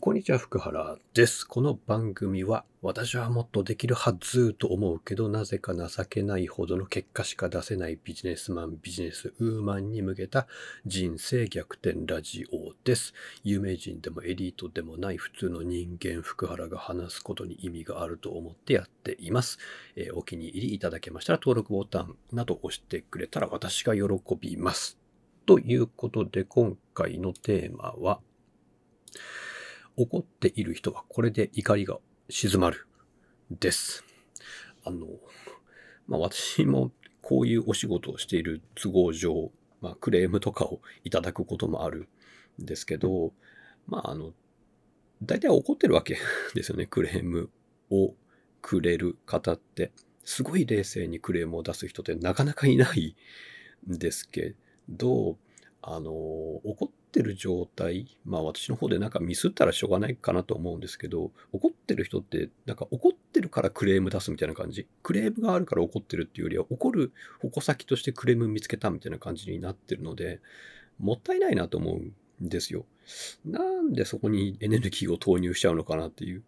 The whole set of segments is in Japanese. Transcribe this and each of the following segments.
こんにちは、福原です。この番組は、私はもっとできるはずと思うけど、なぜか情けないほどの結果しか出せないビジネスマン、ビジネスウーマンに向けた人生逆転ラジオです。有名人でもエリートでもない普通の人間、福原が話すことに意味があると思ってやっています。えーお気に入りいただけましたら、登録ボタンなど押してくれたら私が喜びます。ということで、今回のテーマは、怒っている人はこれで怒りが静まる。です。あの、まあ私もこういうお仕事をしている都合上、まあクレームとかをいただくこともあるんですけど、まああの、大体怒ってるわけですよね。クレームをくれる方って。すごい冷静にクレームを出す人ってなかなかいないんですけど、あの、怒ってる状態、まあ私の方でなんかミスったらしょうがないかなと思うんですけど、怒ってる人って、なんか怒ってるからクレーム出すみたいな感じ？クレームがあるから怒ってるっていうよりは、怒る矛先としてクレーム見つけたみたいな感じになってるので、もったいないなと思うんですよ。なんでそこにエネルギーを投入しちゃうのかなっていう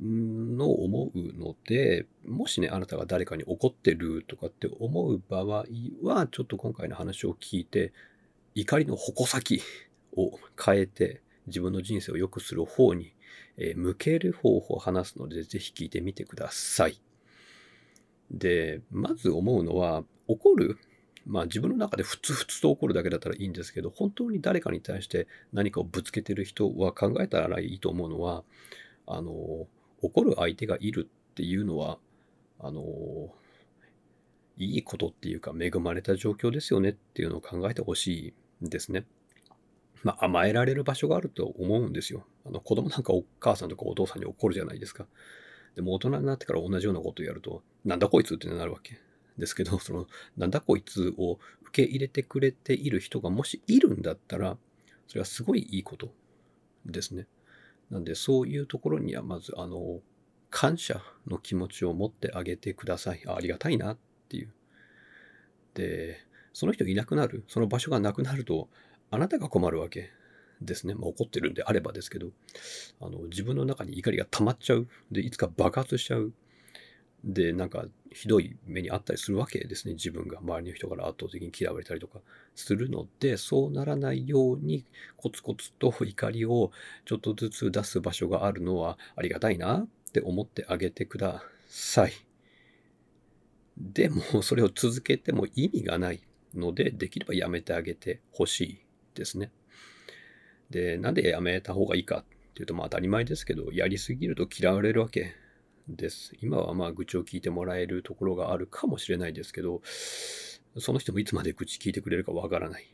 のを思うので、もしね、あなたが誰かに怒ってるとかって思う場合は、ちょっと今回の話を聞いて、怒りの矛先を変えて自分の人生を良くする方に、え向ける方法を話すので、ぜひ聞いてみてください。で、まず思うのは、怒るまあ自分の中でふつふつと怒るだけだったらいいんですけど、本当に誰かに対して何かをぶつけてる人は考えたらいいと思うのは、あの、怒る相手がいるっていうのは、あの、いいことっていうか恵まれた状況ですよねっていうのを考えてほしいですね。まあ甘えられる場所があると思うんですよ。あの子供なんかお母さんとかお父さんに怒るじゃないですか。でも大人になってから同じようなことをやると、なんだこいつってなるわけ。ですけど、その、なんだこいつを受け入れてくれている人がもしいるんだったら、それはすごいいいことですね。なんで、そういうところにはまず、あの、感謝の気持ちを持ってあげてください。あありがたいなっていう。で、その人いなくなる、その場所がなくなると、あなたが困るわけですね。まあ、怒ってるんであればですけど、あの、自分の中に怒りが溜まっちゃう。で、いつか爆発しちゃう。で、なんか、ひどい目にあったりするわけですね。自分が周りの人から圧倒的に嫌われたりとかするので、そうならないように、コツコツと怒りをちょっとずつ出す場所があるのはありがたいなって思ってあげてください。でも、それを続けても意味がないので、できればやめてあげてほしいですね。で、なんでやめた方がいいかっていうと、まあ当たり前ですけど、やりすぎると嫌われるわけです。今はまあ愚痴を聞いてもらえるところがあるかもしれないですけど、その人もいつまで愚痴聞いてくれるかわからない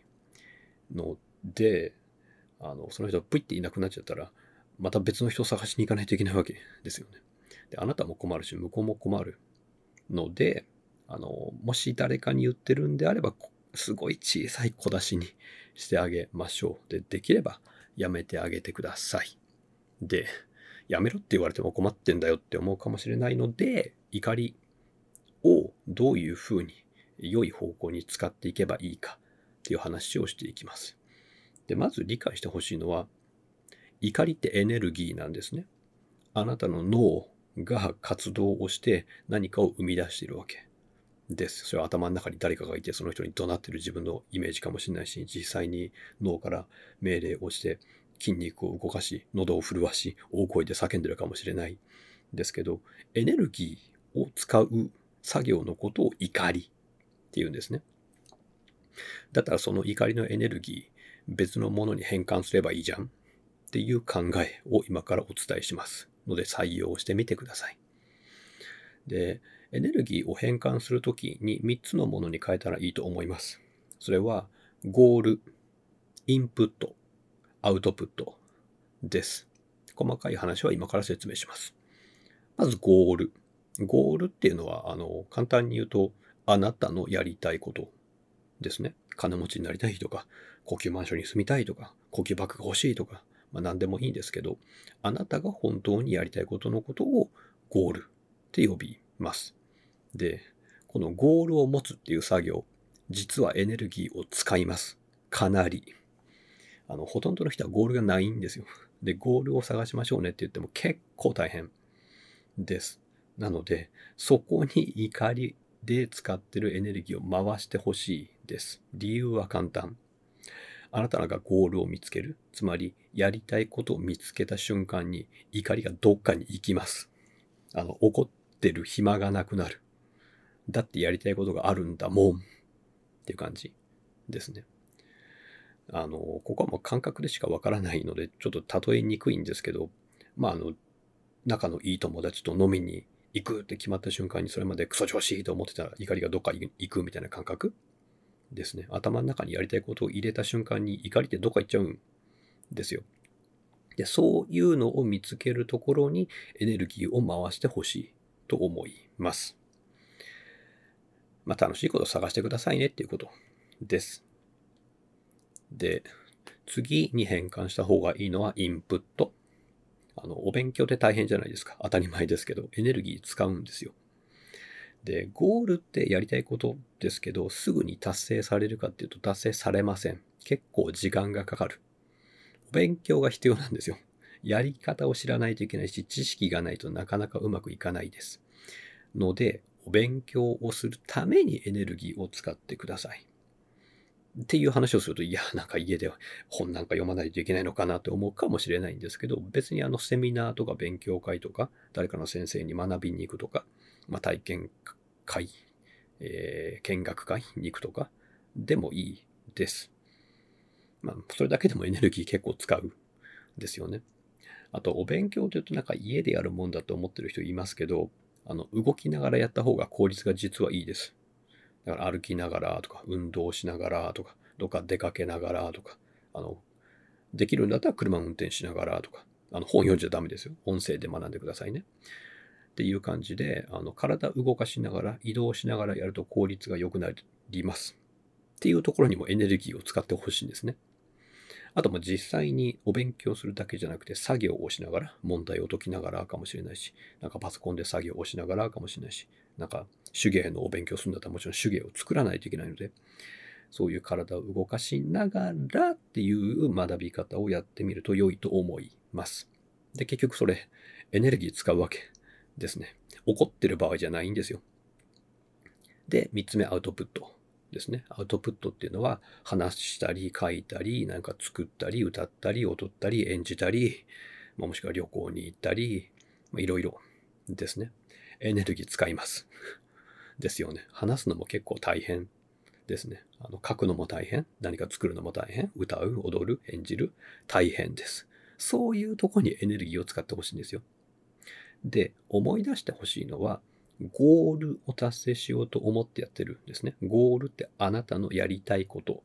ので、あの、その人がプイっていなくなっちゃったら、また別の人を探しに行かないといけないわけですよね。で、あなたも困るし、向こうも困るので、あの、もし誰かに言ってるんであれば、すごい小さい小出しにしてあげましょう。で、できればやめてあげてください。で、やめろって言われても困ってんだよって思うかもしれないので、怒りをどういうふうに良い方向に使っていけばいいかっていう話をしていきます。で、まず理解してほしいのは、怒りってエネルギーなんですね。あなたの脳が活動をして何かを生み出しているわけです。それは頭の中に誰かがいて、その人に怒鳴ってる自分のイメージかもしれないし、実際に脳から命令をして筋肉を動かし、喉を震わし、大声で叫んでるかもしれない。ですけど、エネルギーを使う作業のことを怒りっていうんですね。だったらその怒りのエネルギー、別のものに変換すればいいじゃんっていう考えを今からお伝えします。ので採用してみてください。で、エネルギーを変換するときに3つのものに変えたらいいと思います。それは、ゴール、インプット、アウトプットです。細かい話は今から説明します。まず、ゴール。ゴールっていうのは、あの、簡単に言うと、あなたのやりたいことですね。金持ちになりたいとか、高級マンションに住みたいとか、高級バッグが欲しいとか、まあ何でもいいんですけど、あなたが本当にやりたいことのことをゴールって呼びます。で、このゴールを持つっていう作業、実はエネルギーを使います。かなり。あの、ほとんどの人はゴールがないんですよ。で、ゴールを探しましょうねって言っても結構大変です。なので、そこに怒りで使ってるエネルギーを回してほしいです。理由は簡単。あなたがゴールを見つける。つまり、やりたいことを見つけた瞬間に怒りがどっかに行きます。あの、怒ってる暇がなくなる。だってやりたいことがあるんだもん。っていう感じですね。あの、ここはもう感覚でしかわからないので、ちょっと例えにくいんですけど、まあ、あの、仲のいい友達と飲みに行くって決まった瞬間にそれまでクソ調子いいと思ってたら怒りがどっか行くみたいな感覚ですね。頭の中にやりたいことを入れた瞬間に怒りってどっか行っちゃうんですよ。で、そういうのを見つけるところにエネルギーを回してほしいと思います。まあ、楽しいことを探してくださいねっていうことです。で、次に変換した方がいいのはインプット。あの、お勉強って大変じゃないですか。当たり前ですけど、エネルギー使うんですよ。で、ゴールってやりたいことですけど、すぐに達成されるかっていうと達成されません。結構時間がかかる。お勉強が必要なんですよ。やり方を知らないといけないし、知識がないとなかなかうまくいかないです。ので、お勉強をするためにエネルギーを使ってください。っていう話をすると、いや、なんか家で本なんか読まないといけないのかなって思うかもしれないんですけど、別にあのセミナーとか勉強会とか、誰かの先生に学びに行くとか、まあ、体験会、えー、見学会に行くとかでもいいです。まあ、それだけでもエネルギー結構使うですよね。あと、お勉強というとなんか家でやるもんだと思ってる人いますけど、あの、動きながらやった方が効率が実はいいです。だから歩きながらとか、運動しながらとか、どっか出かけながらとか、あの、できるんだったら車運転しながらとか、あの、本読んじゃダメですよ。音声で学んでくださいね。っていう感じで、あの体動かしながら、移動しながらやると効率が良くなります。っていうところにもエネルギーを使ってほしいんですね。あとも実際にお勉強するだけじゃなくて作業をしながら、問題を解きながらかもしれないし、なんかパソコンで作業をしながらかもしれないし、なんか手芸のお勉強するんだったらもちろん手芸を作らないといけないので、そういう体を動かしながらっていう学び方をやってみると良いと思います。で、結局それエネルギー使うわけですね。怒ってる場合じゃないんですよ。で、三つ目アウトプットですね。アウトプットっていうのは話したり書いたり、なんか作ったり、歌ったり、踊ったり、演じたり、もしくは旅行に行ったり、いろいろですね。エネルギー使います。ですよね。話すのも結構大変ですね。あの書くのも大変。何か作るのも大変。歌う、踊る、演じる。大変です。そういうとこにエネルギーを使ってほしいんですよ。で、思い出してほしいのは、ゴールを達成しようと思ってやってるんですね。ゴールってあなたのやりたいこと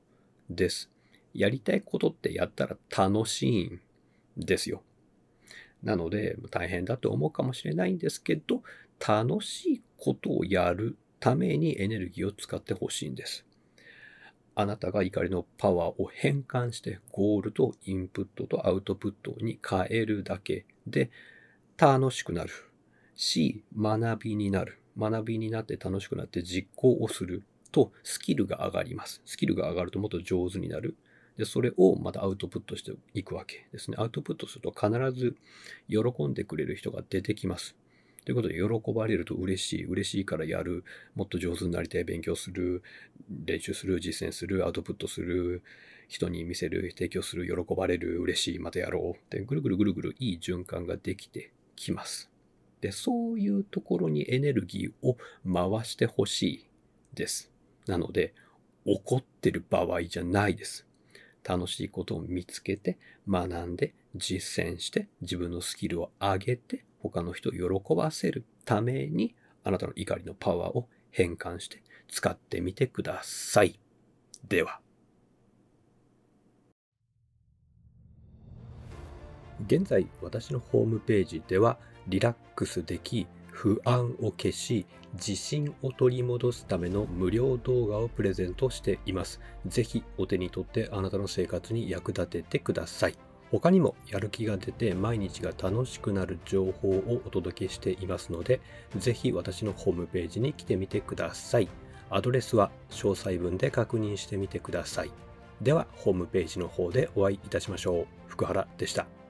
です。やりたいことってやったら楽しいんですよ。なので、大変だと思うかもしれないんですけど、楽しいことをやるためにエネルギーを使ってほしいんです。あなたが怒りのパワーを変換してゴールとインプットとアウトプットに変えるだけで楽しくなるし、学びになる。学びになって楽しくなって実行をするとスキルが上がります。スキルが上がるともっと上手になる。で、それをまたアウトプットしていくわけですね。アウトプットすると必ず喜んでくれる人が出てきます。ということで、喜ばれると嬉しい。嬉しいからやる。もっと上手になりたい。勉強する。練習する。実践する。アウトプットする。人に見せる。提供する。喜ばれる。嬉しい。またやろう。ってぐるぐるぐるぐるいい循環ができてきます。で、そういうところにエネルギーを回してほしいです。なので、怒ってる場合じゃないです。楽しいことを見つけて、学んで、実践して、自分のスキルを上げて、他の人を喜ばせるために、あなたの怒りのパワーを変換して使ってみてください。では。現在、私のホームページでは、リラックスでき、不安を消し、自信を取り戻すための無料動画をプレゼントしています。ぜひお手に取ってあなたの生活に役立ててください。他にもやる気が出て毎日が楽しくなる情報をお届けしていますので、ぜひ私のホームページに来てみてください。アドレスは詳細文で確認してみてください。では、ホームページの方でお会いいたしましょう。福原でした。